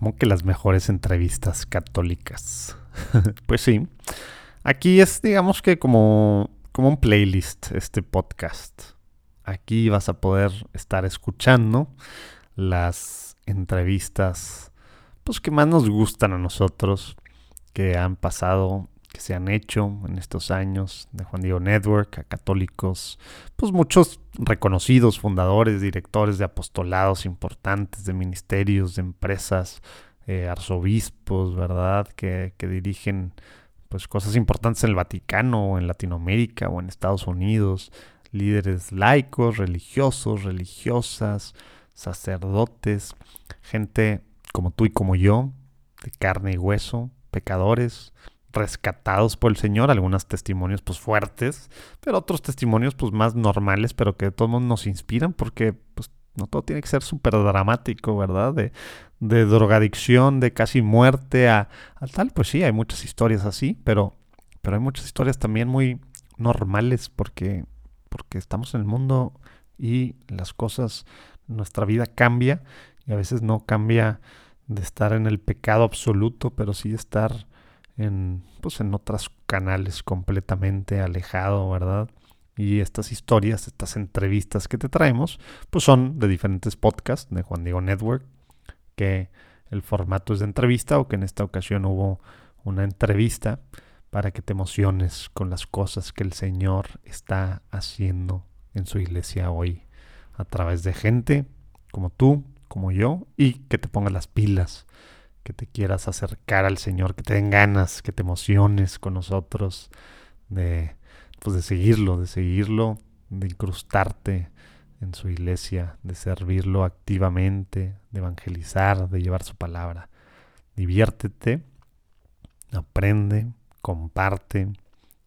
como que las mejores entrevistas católicas. pues sí, aquí es digamos que como, como un playlist este podcast. Aquí vas a poder estar escuchando las entrevistas pues que más nos gustan a nosotros, que han pasado se han hecho en estos años de Juan Diego Network a católicos, pues muchos reconocidos fundadores, directores de apostolados importantes, de ministerios, de empresas, eh, arzobispos, ¿verdad? Que, que, dirigen pues cosas importantes en el Vaticano o en Latinoamérica o en Estados Unidos, líderes laicos, religiosos, religiosas, sacerdotes, gente como tú y como yo, de carne y hueso, pecadores, rescatados por el Señor, algunos testimonios pues fuertes, pero otros testimonios pues más normales, pero que de todos modos nos inspiran porque pues no todo tiene que ser súper dramático, ¿verdad? De, de, drogadicción, de casi muerte a, a, tal, pues sí, hay muchas historias así, pero, pero hay muchas historias también muy normales porque, porque estamos en el mundo y las cosas, nuestra vida cambia y a veces no cambia de estar en el pecado absoluto, pero sí estar en, pues en otros canales completamente alejado, ¿verdad? Y estas historias, estas entrevistas que te traemos, pues son de diferentes podcasts de Juan Diego Network, que el formato es de entrevista o que en esta ocasión hubo una entrevista para que te emociones con las cosas que el Señor está haciendo en su iglesia hoy a través de gente como tú, como yo, y que te pongas las pilas que te quieras acercar al Señor, que te den ganas, que te emociones con nosotros, de, pues de seguirlo, de seguirlo, de incrustarte en su iglesia, de servirlo activamente, de evangelizar, de llevar su palabra. Diviértete, aprende, comparte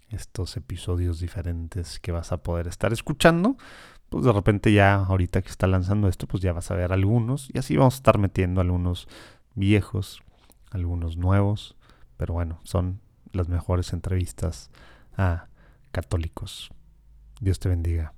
estos episodios diferentes que vas a poder estar escuchando. Pues de repente ya, ahorita que está lanzando esto, pues ya vas a ver algunos y así vamos a estar metiendo algunos viejos, algunos nuevos, pero bueno, son las mejores entrevistas a católicos. Dios te bendiga.